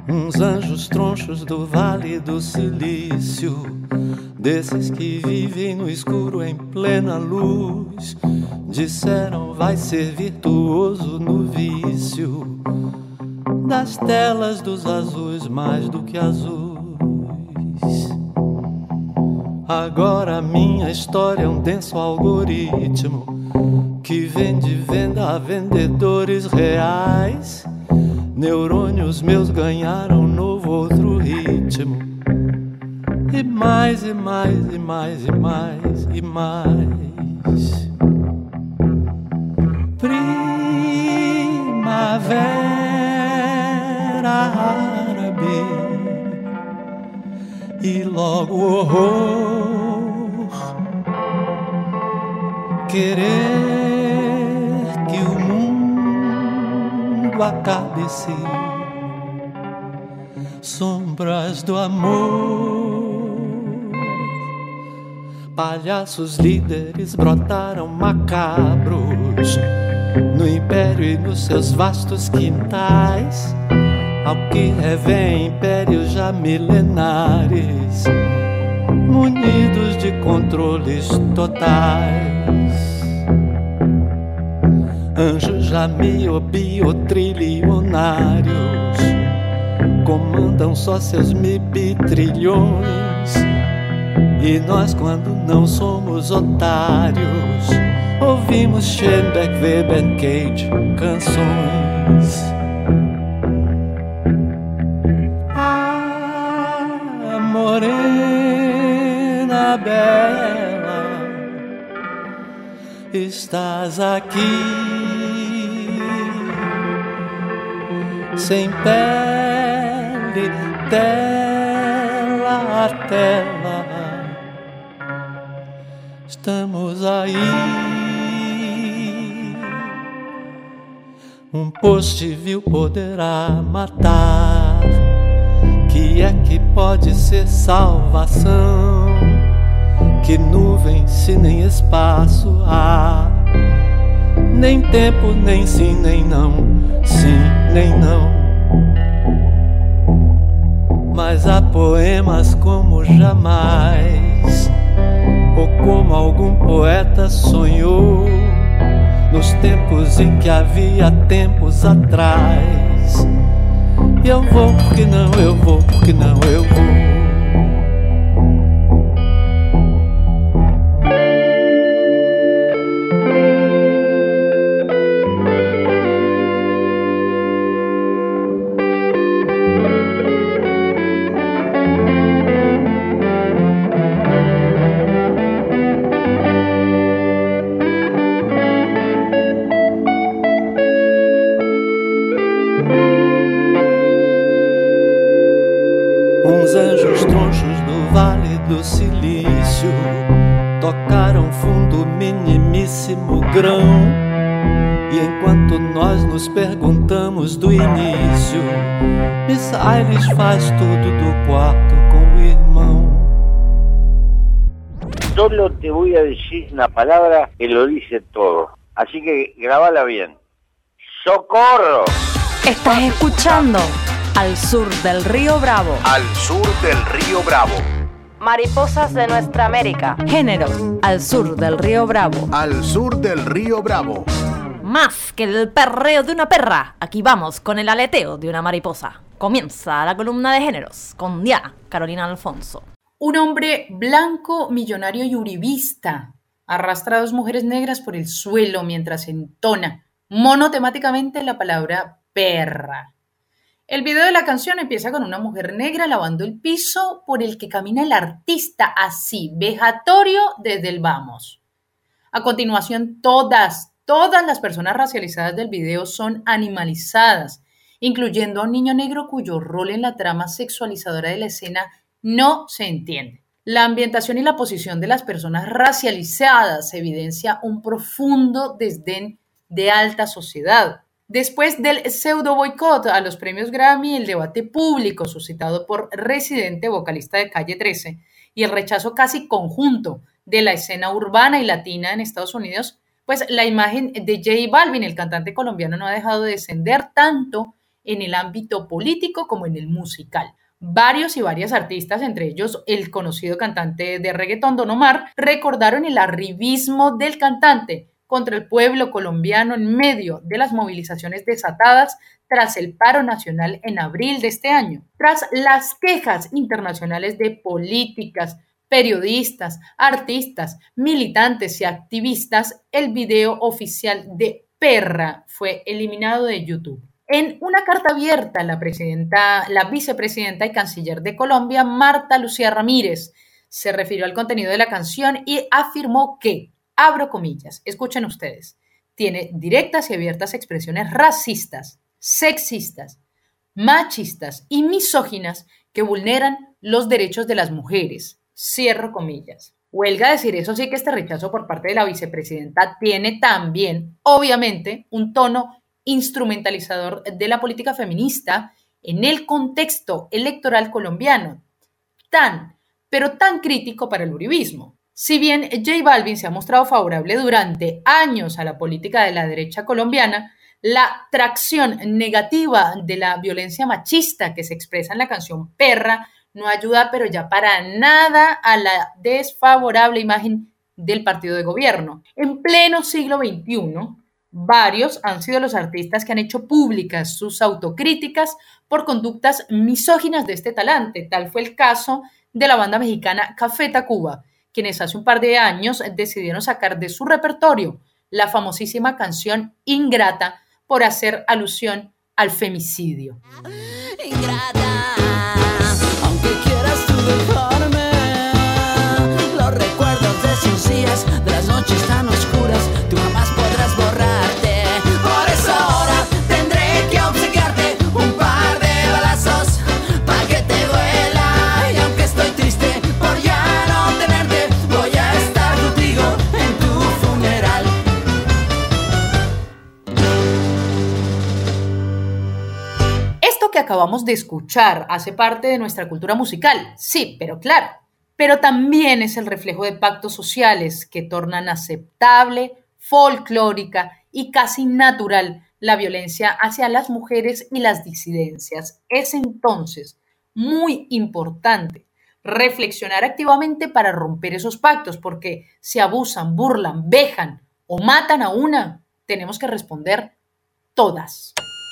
Uns anjos tronchos do Vale do Silício desses que vivem no escuro em plena luz. Disseram vai ser virtuoso no vício das telas dos azuis mais do que azuis. Agora minha história é um denso algoritmo que vende venda a vendedores reais. Neurônios meus ganharam novo outro ritmo. E mais, e mais, e mais, e mais, e mais. Primavera árabe e logo horror. Querer mundo acabe-se, sombras do amor. Palhaços líderes brotaram macabros no império e nos seus vastos quintais, ao que revém impérios já milenares, munidos de controles totais. Anjos já miobio-trilionários comandam só seus mibitrilhões. E nós, quando não somos otários, ouvimos Schoenberg, Weber, Cage, canções. Ah, morena bela, estás aqui, sem pele, tela a tela, estamos aí. Um poste vil poderá matar. Que é que pode ser salvação? Que nuvem se nem espaço há? Nem tempo, nem sim, nem não. Sim, nem não. Mas há poemas como jamais, ou como algum poeta sonhou nos tempos em que havia tempos atrás. E eu vou porque não, eu vou porque não, eu vou. Faz tudo do quarto com o irmão. Solo te voy a decir una palabra que lo dice todo. Así que grabala bien. ¡Socorro! Estás escuchando Al Sur del Río Bravo. Al sur del río Bravo. Mariposas de nuestra América. Género. Al sur del Río Bravo. Al sur del río Bravo. Más que el perreo de una perra, aquí vamos con el aleteo de una mariposa. Comienza la columna de géneros con Diana Carolina Alfonso. Un hombre blanco, millonario y uribista arrastra a dos mujeres negras por el suelo mientras entona monotemáticamente la palabra perra. El video de la canción empieza con una mujer negra lavando el piso por el que camina el artista así, vejatorio desde el vamos. A continuación, todas, todas las personas racializadas del video son animalizadas, incluyendo a un niño negro cuyo rol en la trama sexualizadora de la escena no se entiende. La ambientación y la posición de las personas racializadas evidencia un profundo desdén de alta sociedad. Después del pseudo boicot a los premios Grammy, el debate público suscitado por Residente, vocalista de Calle 13, y el rechazo casi conjunto de la escena urbana y latina en Estados Unidos, pues la imagen de J Balvin, el cantante colombiano, no ha dejado de descender tanto en el ámbito político como en el musical. Varios y varias artistas, entre ellos el conocido cantante de reggaetón Don Omar, recordaron el arribismo del cantante contra el pueblo colombiano en medio de las movilizaciones desatadas tras el paro nacional en abril de este año. Tras las quejas internacionales de políticas, periodistas, artistas, militantes y activistas, el video oficial de Perra fue eliminado de YouTube. En una carta abierta, la presidenta, la vicepresidenta y canciller de Colombia, Marta Lucía Ramírez, se refirió al contenido de la canción y afirmó que, abro comillas, escuchen ustedes, tiene directas y abiertas expresiones racistas, sexistas, machistas y misóginas que vulneran los derechos de las mujeres. Cierro comillas. Huelga decir eso sí que este rechazo por parte de la vicepresidenta tiene también, obviamente, un tono instrumentalizador de la política feminista en el contexto electoral colombiano, tan, pero tan crítico para el uribismo. Si bien J Balvin se ha mostrado favorable durante años a la política de la derecha colombiana, la tracción negativa de la violencia machista que se expresa en la canción Perra no ayuda, pero ya para nada, a la desfavorable imagen del partido de gobierno. En pleno siglo XXI, Varios han sido los artistas que han hecho públicas sus autocríticas por conductas misóginas de este talante. Tal fue el caso de la banda mexicana Café Tacuba, quienes hace un par de años decidieron sacar de su repertorio la famosísima canción Ingrata por hacer alusión al femicidio. Ingrata, aunque quieras los recuerdos de sus días, de las noches tan acabamos de escuchar hace parte de nuestra cultura musical, sí, pero claro, pero también es el reflejo de pactos sociales que tornan aceptable, folclórica y casi natural la violencia hacia las mujeres y las disidencias. Es entonces muy importante reflexionar activamente para romper esos pactos, porque si abusan, burlan, vejan o matan a una, tenemos que responder todas.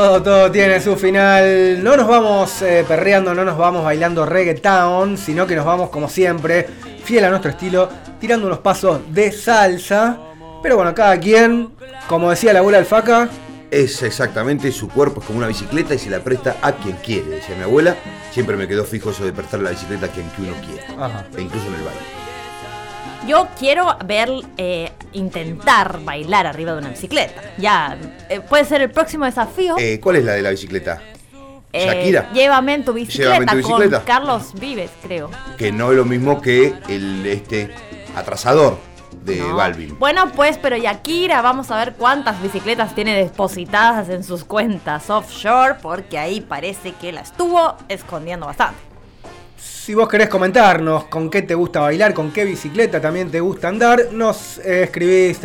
Todo, todo tiene su final. No nos vamos eh, perreando, no nos vamos bailando reggaeton, sino que nos vamos como siempre, fiel a nuestro estilo, tirando unos pasos de salsa. Pero bueno, cada quien, como decía la abuela Alfaca, Es exactamente, su cuerpo es como una bicicleta y se la presta a quien quiere, decía mi abuela. Siempre me quedó fijo eso de prestar la bicicleta a quien que uno quiere, Ajá. e incluso en el baile. Yo quiero ver, eh, intentar bailar arriba de una bicicleta. Ya, eh, puede ser el próximo desafío. Eh, ¿Cuál es la de la bicicleta? Shakira. Llévame en tu bicicleta, Llévame en tu bicicleta. con Carlos Vives, creo. Que no es lo mismo que el este atrasador de No. Balvin. Bueno, pues, pero Yakira, vamos a ver cuántas bicicletas tiene depositadas en sus cuentas offshore, porque ahí parece que la estuvo escondiendo bastante. Si vos querés comentarnos con qué te gusta bailar, con qué bicicleta también te gusta andar, nos eh, escribís,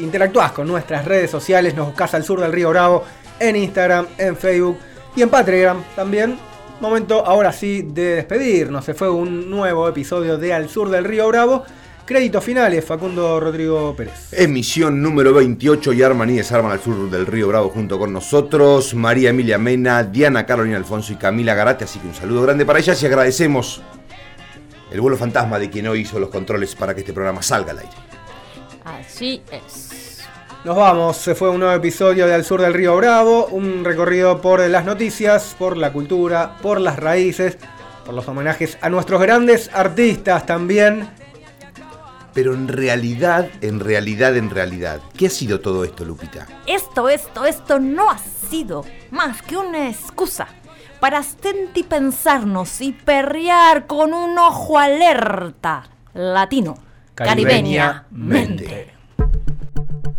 interactuás con nuestras redes sociales, nos buscás al sur del río Bravo en Instagram, en Facebook y en Patreon también. Momento ahora sí de despedirnos. Se fue un nuevo episodio de Al Sur del Río Bravo. Créditos finales, Facundo Rodrigo Pérez. Emisión número 28 y arman y desarman al sur del Río Bravo junto con nosotros. María Emilia Mena, Diana Carolina Alfonso y Camila Garate. Así que un saludo grande para ellas y agradecemos el vuelo fantasma de quien hoy hizo los controles para que este programa salga al aire. Así es. Nos vamos, se fue un nuevo episodio de Al Sur del Río Bravo, un recorrido por las noticias, por la cultura, por las raíces, por los homenajes a nuestros grandes artistas también. Pero en realidad, en realidad, en realidad, ¿qué ha sido todo esto, Lupita? Esto, esto, esto no ha sido más que una excusa para pensarnos y perrear con un ojo alerta latino, caribeña, mente.